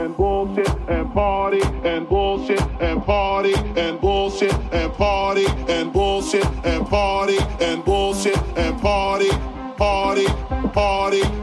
and bullshit and party and bullshit and party and bullshit and party and bullshit and party and bullshit and party party party.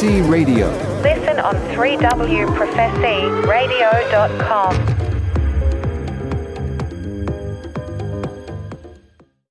BBC Radio.